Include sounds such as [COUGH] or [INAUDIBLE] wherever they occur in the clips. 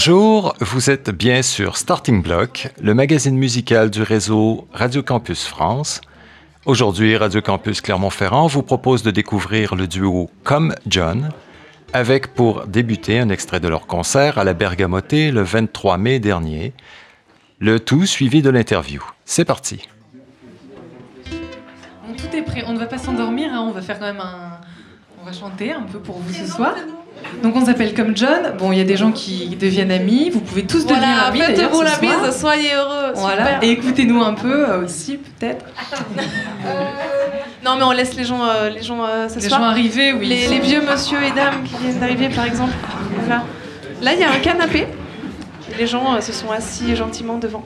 Bonjour, vous êtes bien sur Starting Block, le magazine musical du réseau Radio Campus France. Aujourd'hui, Radio Campus Clermont-Ferrand vous propose de découvrir le duo Comme John, avec pour débuter un extrait de leur concert à la Bergamoté le 23 mai dernier, le tout suivi de l'interview. C'est parti. tout est prêt, on ne va pas s'endormir, hein. on va faire quand même un... On va chanter un peu pour vous ce soir. Donc on s'appelle comme John. Bon, il y a des gens qui deviennent amis. Vous pouvez tous devenir amis. Faites-vous la bise, soyez heureux. Voilà. Et écoutez-nous un peu euh, aussi, peut-être. non, mais on laisse les gens, euh, les gens euh, Les gens arriver, oui. Les, les, vieux monsieur et dames qui viennent d'arriver, par exemple. Voilà. Là, il y a un canapé. Les gens se sont assis gentiment devant.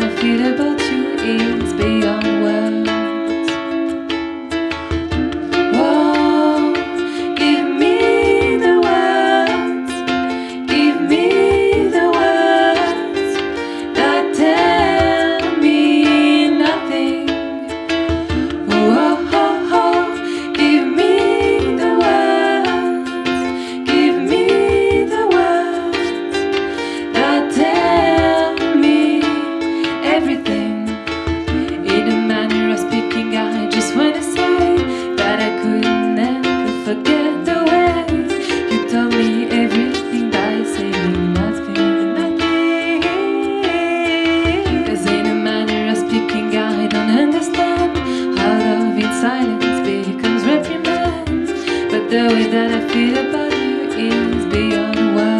try to feed it, but that I feel about you is beyond words.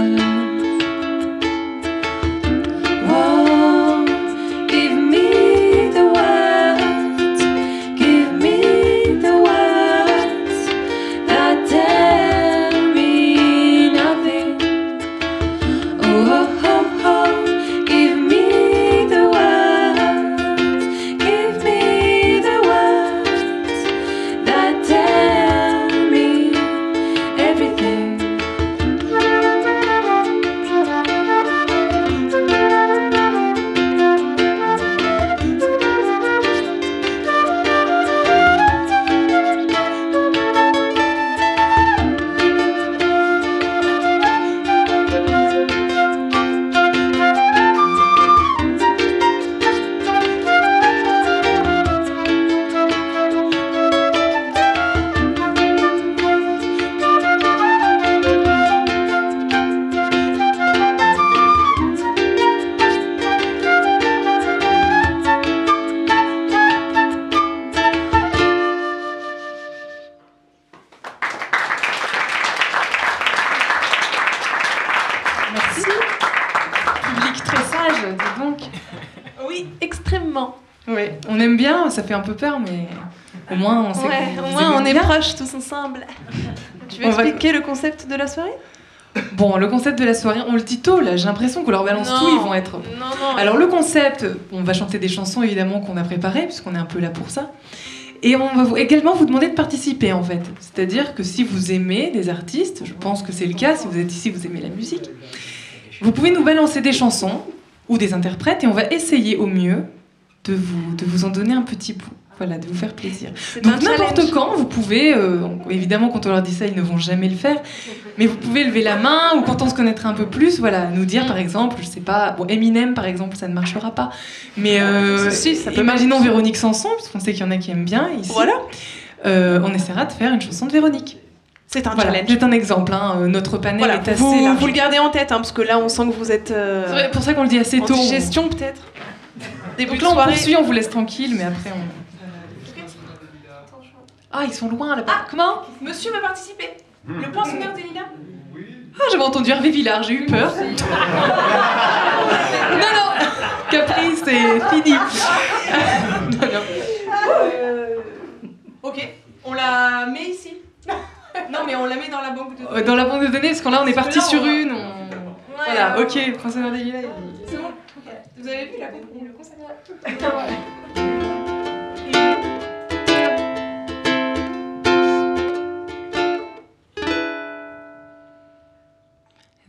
Fait un peu peur, mais au moins on sait Au moins on est proches tous ensemble. Tu veux expliquer le concept de la soirée? Bon, le concept de la soirée, on le dit tôt là, j'ai l'impression qu'on leur balance tout, ils vont être. Non, non, Alors le concept, on va chanter des chansons évidemment qu'on a préparées, puisqu'on est un peu là pour ça. Et on va également vous demander de participer en fait. C'est-à-dire que si vous aimez des artistes, je pense que c'est le cas, si vous êtes ici, vous aimez la musique, vous pouvez nous balancer des chansons ou des interprètes et on va essayer au mieux de vous, de vous en donner un petit bout. voilà, de vous faire plaisir. Donc n'importe quand, vous pouvez, euh, évidemment quand on leur dit ça, ils ne vont jamais le faire, mais vous pouvez lever la main ou quand on se connaîtra un peu plus, voilà, nous dire par exemple, je sais pas, bon Eminem par exemple, ça ne marchera pas, mais euh, Si, ça peut imaginons marcher. Véronique Sanson, parce qu'on sait qu'il y en a qui aiment bien ici. Voilà. Euh, on essaiera de faire une chanson de Véronique. C'est un Voilà, challenge. c'est un exemple. hein, Notre panel Voilà, est assez vous, large. vous le gardez en tête, hein, parce que là, on sent que vous êtes euh, C'est pour ça qu'on le dit assez en tôt. digestion, peut-être. Début Donc là, on poursuit, on vous laisse tranquille, mais après on. Ah, ils sont loin là-bas. Ah, comment Monsieur va participer Le poinçonneur des lilas Ah, j'avais entendu Hervé Villard, j'ai eu peur. [LAUGHS] non, non, Capri, c'est fini. non, non. Ok, on la met ici. non, mais on la met dans la banque de Euh, Dans la banque de données, parce que là, on est parti sur une. on- Voilà, ok, François des Lilas. il- C'est bon Ok. Vous avez vu conservatoire [LAUGHS]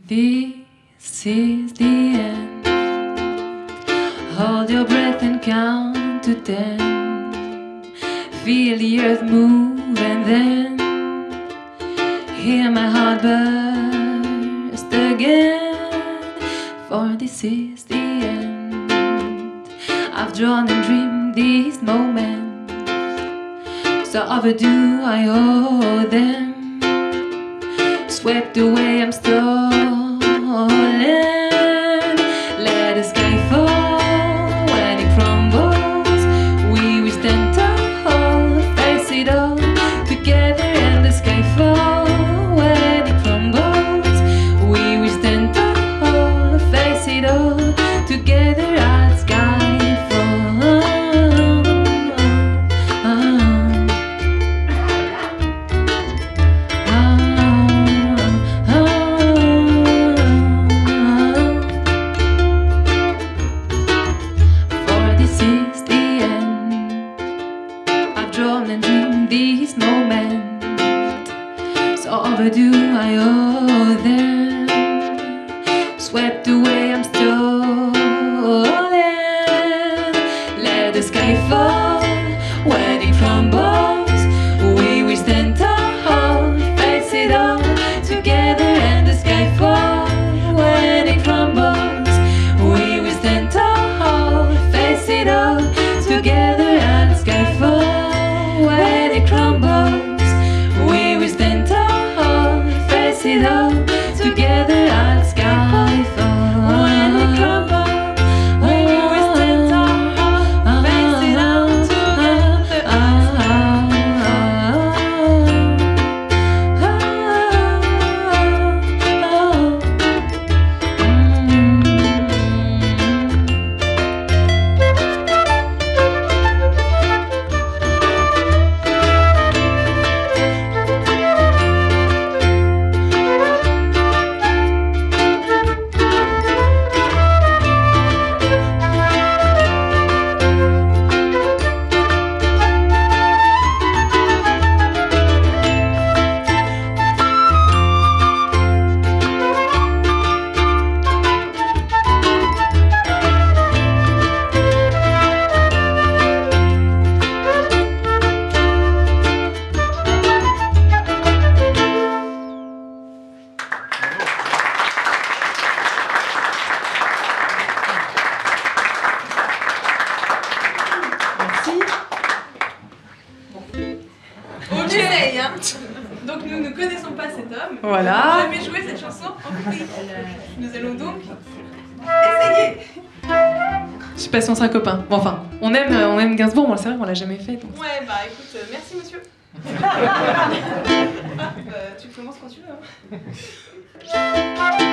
This is the end. Hold your breath and count to ten. Feel the earth move and then hear my heart burst again. For this is the. Drawn and dreamed these moments. So overdue, I owe them swept away, I'm stolen. It crumbles. We will stand tall, face it all On sera copains. Bon, enfin, on aime, on aime Gainsbourg, mais c'est vrai qu'on l'a jamais fait. donc. Ouais, bah écoute, euh, merci monsieur. [LAUGHS] euh, tu commences quand tu veux. hein. [LAUGHS]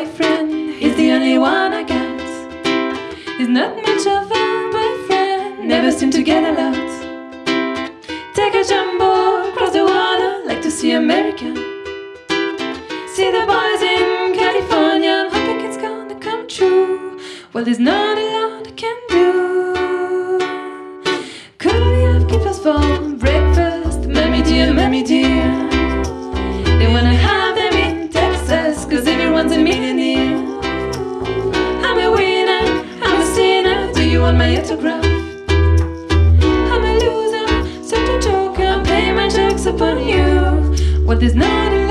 boyfriend, he's the only one I got. He's not much of a boyfriend, never seem to get a lot. Take a jumbo across the water, like to see America. See the boys in California, I'm hoping it's gonna come true. Well, there's not a lot I can do. Could we have keepers for breakfast, mommy dear, mommy dear? millionaire. I'm a winner, I'm a sinner. Do you want my autograph? I'm a loser, such a joker. Pay my checks upon you. What is not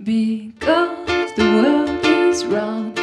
Because the world is round.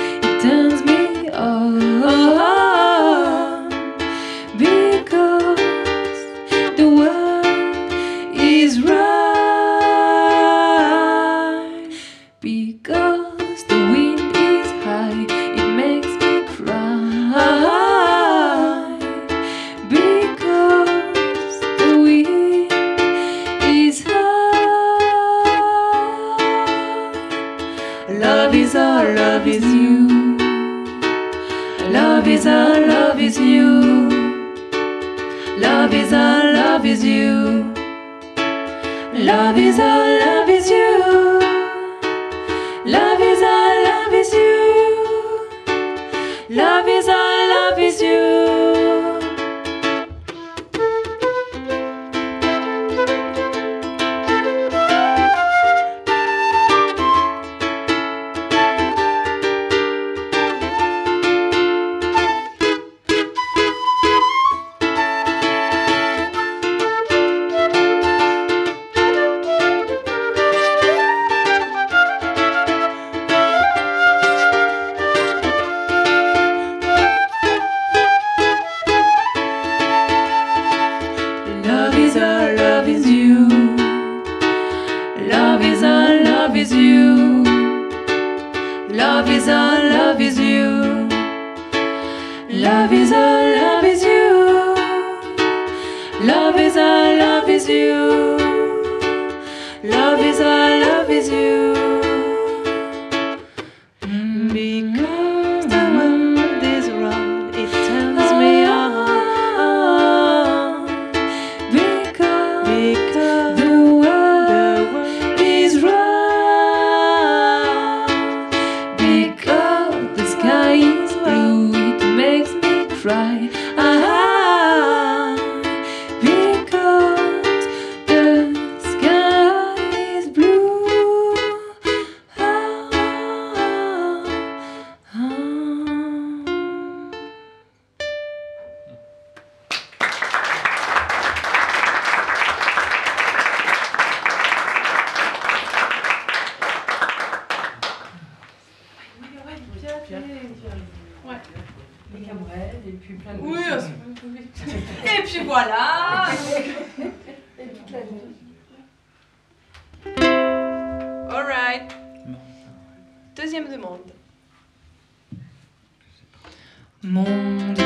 monde.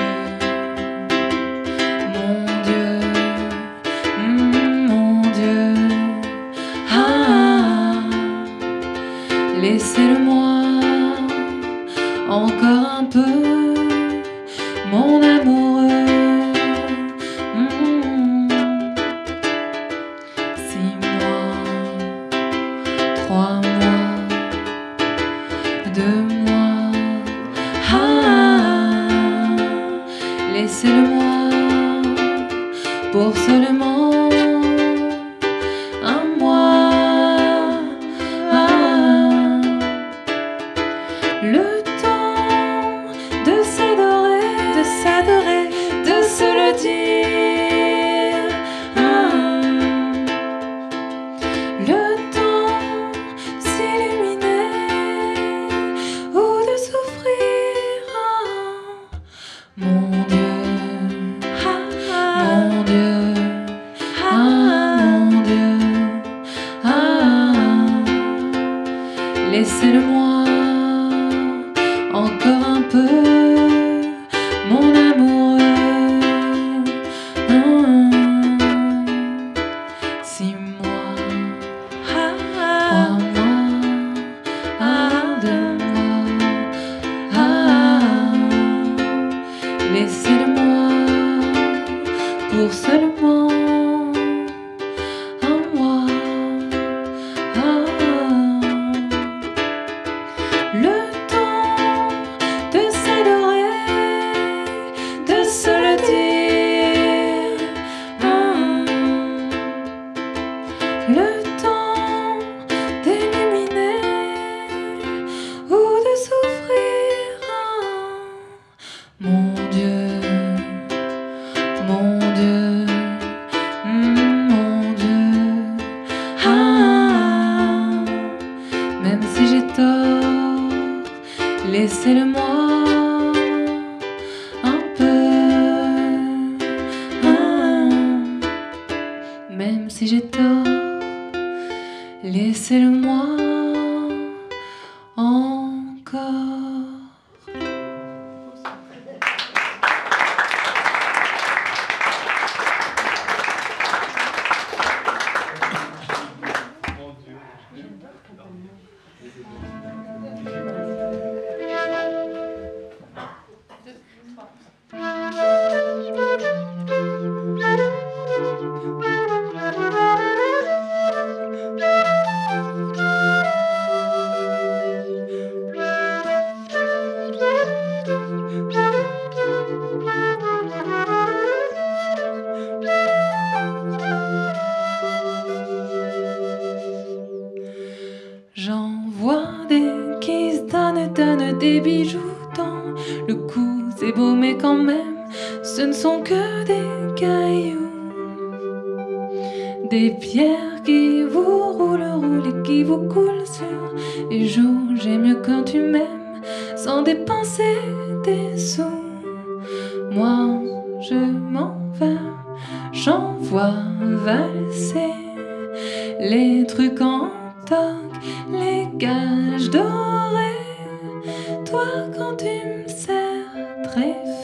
Non.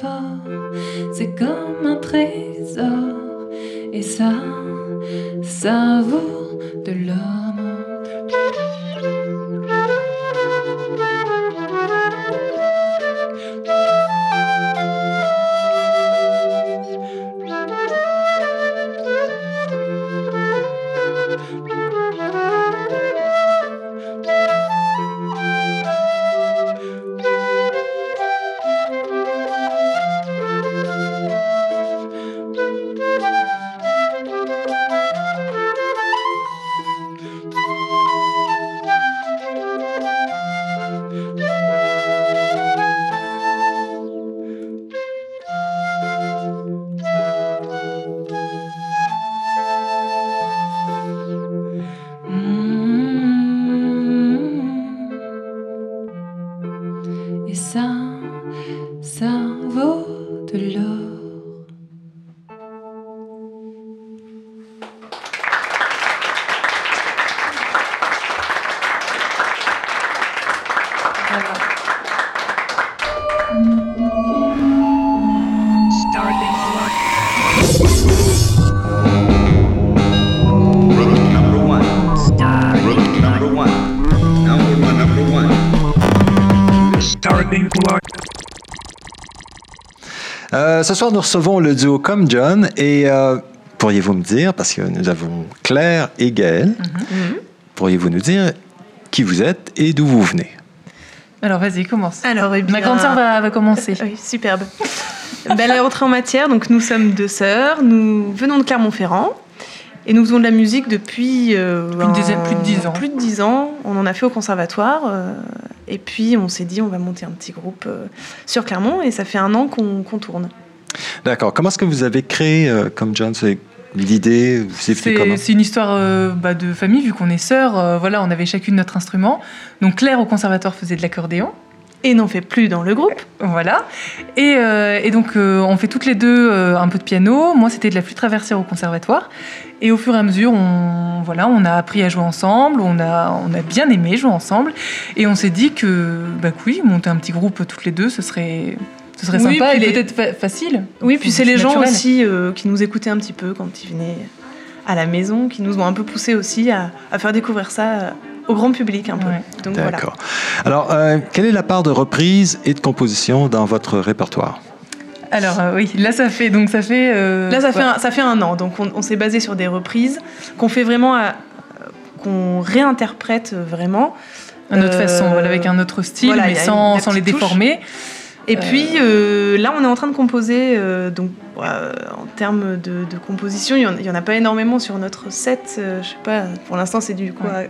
fort, c'est comme un trésor, et ça, ça vaut de l'or. Ce soir, nous recevons le duo Comme John et euh, pourriez-vous me dire, parce que nous avons Claire et Gaël, Mhm. pourriez-vous nous dire qui vous êtes et d'où vous venez? Alors vas-y, commence. Alors, eh bien, Ma grande sœur va, va commencer. [LAUGHS] Oui, superbe. [LAUGHS] Belle entrée en matière. Donc, nous sommes deux sœurs. Nous venons de Clermont-Ferrand. Et nous faisons de la musique depuis... euh, Plus de dizaine- plus de dix ans. Plus de dix ans. On en a fait au conservatoire. euh, et puis, on s'est dit, on va monter un petit groupe euh, sur Clermont. Et ça fait un an qu'on qu'on tourne. D'accord. Comment est-ce que vous avez créé euh, Comme John? C'est l'idée? C'est une histoire euh, bah, de famille, vu qu'on est sœurs. euh, voilà, on avait chacune notre instrument. Donc Claire au conservatoire faisait de l'accordéon. Et n'en fait plus dans le groupe. Voilà. Et, euh, et donc, euh, on fait toutes les deux euh, un peu de piano. Moi, c'était de la flûte traversière au conservatoire. Et au fur et à mesure, on, voilà, on a appris à jouer ensemble. On a, on a bien aimé jouer ensemble. Et on s'est dit que, bah oui, monter un petit groupe toutes les deux, ce serait, ce serait Oui, sympa et les- peut-être fa- facile. Oui, puis c'est les gens naturel. aussi euh, qui nous écoutaient un petit peu quand ils venaient à la maison, qui nous ont un peu poussé aussi à, à faire découvrir ça euh, au grand public un peu. Ouais. Donc voilà. D'accord. Alors, euh, quelle est la part de reprise et de composition dans votre répertoire? Alors, euh, oui, là, ça fait. Donc, ça fait. euh, Là, ça fait, ouais. un, ça fait un an, donc on, on s'est basé sur des reprises qu'on fait vraiment, qu'on réinterprète vraiment. à notre euh, façon, voilà, avec un autre style, voilà, mais sans, les touche. déformer. Et Euh. puis euh, là, on est en train de composer, euh, donc euh, en termes de, de composition, il y en- a pas énormément sur notre set. euh, je sais pas, pour l'instant, c'est du quoi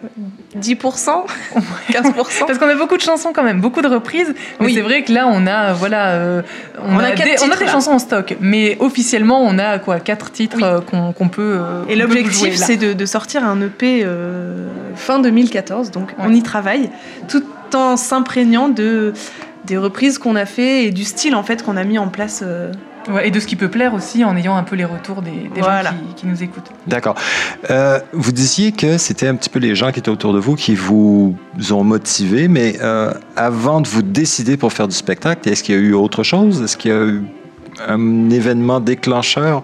10% 15% [LAUGHS] Parce qu'on a beaucoup de chansons quand même, beaucoup de reprises. Mais Oui. c'est vrai que là, on a, voilà, euh, on, On a a, des, on a des chansons en stock. Mais officiellement, on a quoi, quatre titres Oui. euh, qu'on peut. euh, Et l'objectif, c'est de, de sortir un EP euh, fin 2014, donc on y travaille, tout en s'imprégnant de des reprises qu'on a fait et du style en fait qu'on a mis en place. euh, Ouais, et de ce qui peut plaire aussi en ayant un peu les retours des, des Voilà. gens qui, qui nous écoutent. D'accord. Euh, vous disiez que c'était un petit peu les gens qui étaient autour de vous qui vous ont motivé, mais euh, avant de vous décider pour faire du spectacle, est-ce qu'il y a eu autre chose? Est-ce qu'il y a eu un événement déclencheur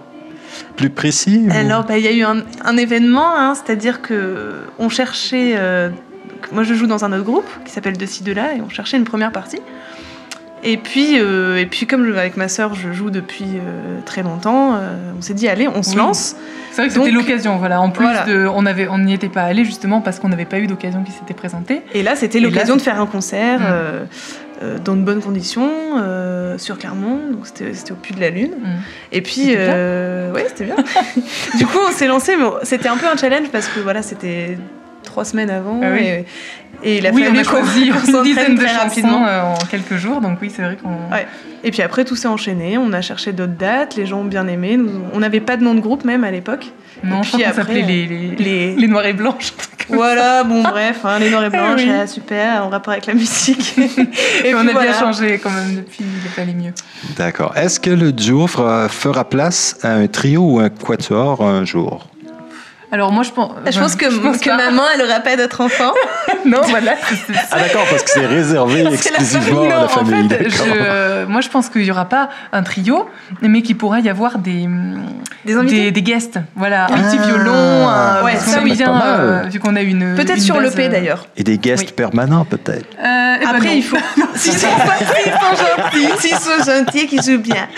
plus précis? ou- Alors, bah, il y a eu un, un événement, hein, c'est-à-dire que on cherchait. Donc, moi, je joue dans un autre groupe qui s'appelle De ci de là, et on cherchait une première partie. Et puis, euh, et puis comme je- avec ma sœur, je joue depuis euh, très longtemps, euh, on s'est dit allez, on se Oui. lance. C'est vrai que c'était l'occasion, voilà. En plus, voilà. de, on avait, on n'y était pas allé justement parce qu'on n'avait pas eu d'occasion qui s'était présentée. Et là, c'était l'occasion de faire un concert Mm. dans de bonnes conditions sur Clermont. Donc c'était au Puy de la Lune. Mm. Et puis, ouais, c'était bien. [LAUGHS] du coup, on s'est lancé, mais c'était un peu un challenge parce que voilà, c'était trois semaines avant. Ah oui. et, et il a oui, on fallu a qu'on choisi [LAUGHS] une dizaine de chansons rapidement. euh, en quelques jours. Donc oui, c'est vrai qu'on. Ouais. Et puis après, tout s'est enchaîné. On a cherché d'autres dates. Les gens ont bien aimé. Nous- on n'avait pas de nom de groupe même à l'époque. Non, Et je crois puis après, s'appelait les, les, les- [LAUGHS] les Noirs et Blanches. Voilà, bon, bref, hein, les noirs et blanches, Ah oui. ah, super, en rapport avec la musique. [LAUGHS] et Et puis on a voilà. bien changé quand même depuis, il fallait mieux. D'accord. Est-ce que le duo fera, fera place à un trio ou un quatuor un jour? Alors moi je pense. Je pense que, que pas. maman, elle aura pas d'autres enfants. Non, voilà. Ah d'accord, parce que c'est réservé C'est la exclusivement à Non, la en famille. fait, je- euh, moi je pense qu'il n'y aura pas un trio, mais qu'il pourra y avoir des, Des invités des, des guests. Voilà, un Ah. petit violon. Un, Ouais, ça, oui. bien, Pas euh, vu qu'on a une. Peut-être sur l'EP euh, d'ailleurs. Et des guests Oui. permanents peut-être. euh, eh ben Après, il faut. S'ils sont, s'ils sont gentils, s'ils sont gentils, qu'ils jouent bien.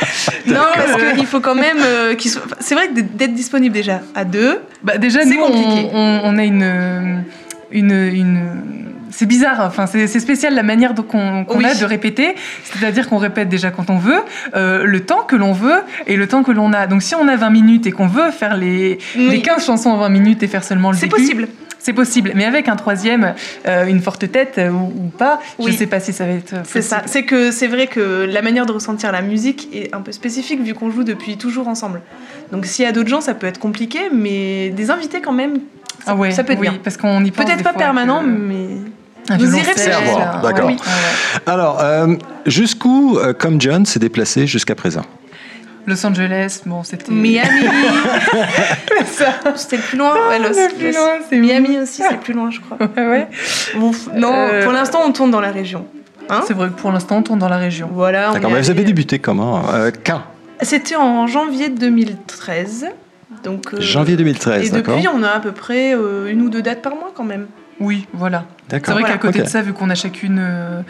Non, parce qu'il faut quand même euh, qu'ils soient. C'est vrai que d'être disponible déjà à deux. Bah, déjà, C'est nous, compliqué. on- on a une. une, une c'est bizarre, enfin c'est c'est spécial la manière qu'on Oui. a de répéter, c'est-à-dire qu'on répète déjà quand on veut, euh, le temps que l'on veut et le temps que l'on a. Donc si on a 20 minutes et qu'on veut faire les, Oui. les 15 chansons en 20 minutes et faire seulement le C'est possible. C'est possible, mais avec un troisième, euh, une forte tête euh, ou, ou pas, je Oui. sais pas si ça va être. C'est ça. possible. C'est que c'est vrai que la manière de ressentir la musique est un peu spécifique vu qu'on joue depuis toujours ensemble. Donc s'il y a d'autres gens, ça peut être compliqué, mais des invités quand même, ça, Ah ouais, ça peut être oui, bien. parce qu'on y pense Peut-être pas permanent, que- mais Un Vous C'est à voir, euh, d'accord. Alors, euh, jusqu'où, euh, comme John, s'est déplacé jusqu'à présent? Los Angeles, bon, c'était. Miami, [LAUGHS] c'était le plus loin. Ouais, Los- le plus loin, c'est Miami aussi, c'est le plus loin, je crois. [LAUGHS] Ouais, ouais. Bon, non, Euh, pour l'instant, on tourne dans la région. Hein C'est vrai que pour l'instant, on tourne dans la région. Voilà. D'accord, mais vous avez débuté comment? Euh, quand? C'était en janvier 2013. Donc, euh, Janvier 2013, Et d'accord? depuis, on a à peu près euh, une ou deux dates par mois quand même. Oui, voilà. C'est vrai Voilà. qu'à côté de ça, vu qu'on a chacune. euh,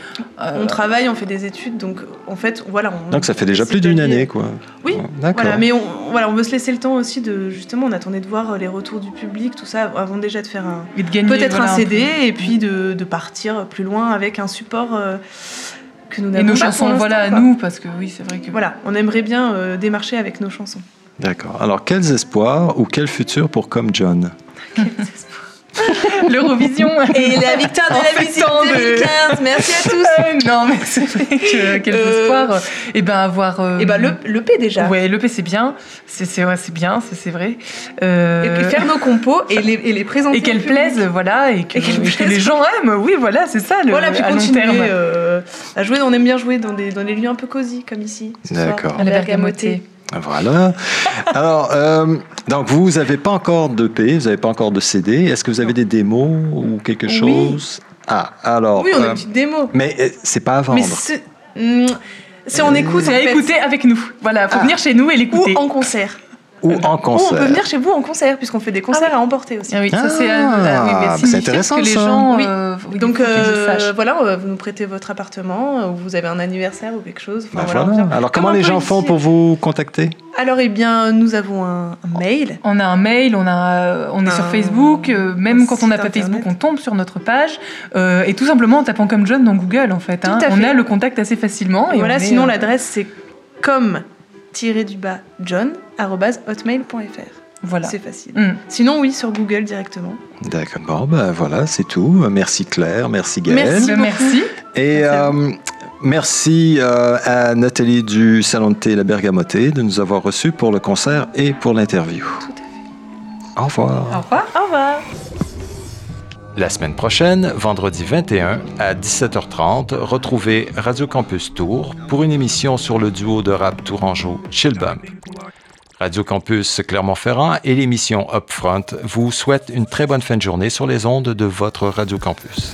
euh, On travaille, on fait des études, donc en fait, voilà. On, Donc ça fait déjà plus d'une année, quoi. Oui, D'accord. Voilà, mais on, voilà, on veut se laisser le temps aussi de justement, on attendait de voir les retours du public, tout ça, avant déjà de faire un peut-être voilà, un CD et puis de, de partir plus loin avec un support euh, que nous Et n'avons nos pas chansons, voilà, à nous, parce que oui, c'est vrai que. Voilà, on aimerait bien euh, démarcher avec nos chansons. D'accord. Alors, quels espoirs ou quel futur pour Comme John? [LAUGHS] [LAUGHS] L'Eurovision Et la victoire de En la musique tant de- 2015, merci à tous. Euh, non, mais c'est vrai que quel Euh, espoir. Et ben avoir. euh, Et ben le, le P déjà. Ouais, l'EP c'est bien, c'est c'est ouais, c'est bien, c'est c'est vrai. Euh, Et puis faire nos compos et les, et les présenter. et qu'elles plaisent, voilà, et que, Et qu'elles et que plaisent. les gens aiment. Oui, voilà, c'est ça le Voilà, puis à long continuer terme. euh, à jouer. On aime bien jouer dans des, dans des lieux un peu cosy, comme ici. D'accord. À la Bergamoté. Voilà. Alors, euh, donc vous n'avez pas encore d'EP, vous n'avez pas encore de CD. Est-ce que vous avez des démos ou quelque Oui. chose? Ah, alors. Oui, on a euh, une petite démo. mais euh, c'est pas à vendre. Mais hmm, en Euh, écoute, à fait. écouter avec nous. Voilà, faut Ah. venir chez nous et Ou l'écouter. en concert. Ou en Ou on concert. peut venir chez vous en concert, puisqu'on fait des concerts à emporter aussi. Ah oui, ça c'est Ah, ah, oui, mais bah, signifie c'est intéressant, que les ça. gens. Oui. euh, oui, Donc euh, voilà, euh, vous nous prêtez votre appartement, euh, ou vous avez un anniversaire ou quelque chose. Enfin, Ben voilà, voilà. Alors, Comme comment les gens font pour vous contacter? Alors, eh bien, nous avons un, un mail. On a un mail, on, a, on est sur Facebook, euh, même quand on n'a pas Facebook, internet. on tombe sur notre page, euh, et tout simplement en tapant comme John dans Google en fait. hein. Tout à On fait. a le contact assez facilement. Et voilà, est, sinon euh, l'adresse c'est comme du bas john hotmail.fr. Voilà. C'est facile. Mm. Sinon, oui, sur Google directement. D'accord. Bon, ben voilà, c'est tout. Merci Claire, merci Gaëlle. Merci. Merci. Et Merci à euh, merci euh, à Nathalie du Salon de thé La Bergamoté de nous avoir reçus pour le concert et pour l'interview. Tout à fait. Au revoir. Au revoir. Au revoir. La semaine prochaine, vendredi 21 à 17h30, retrouvez Radio Campus Tour pour une émission sur le duo de rap tourangeau Chill Bump. Radio Campus Clermont-Ferrand et l'émission Upfront vous souhaitent une très bonne fin de journée sur les ondes de votre Radio Campus.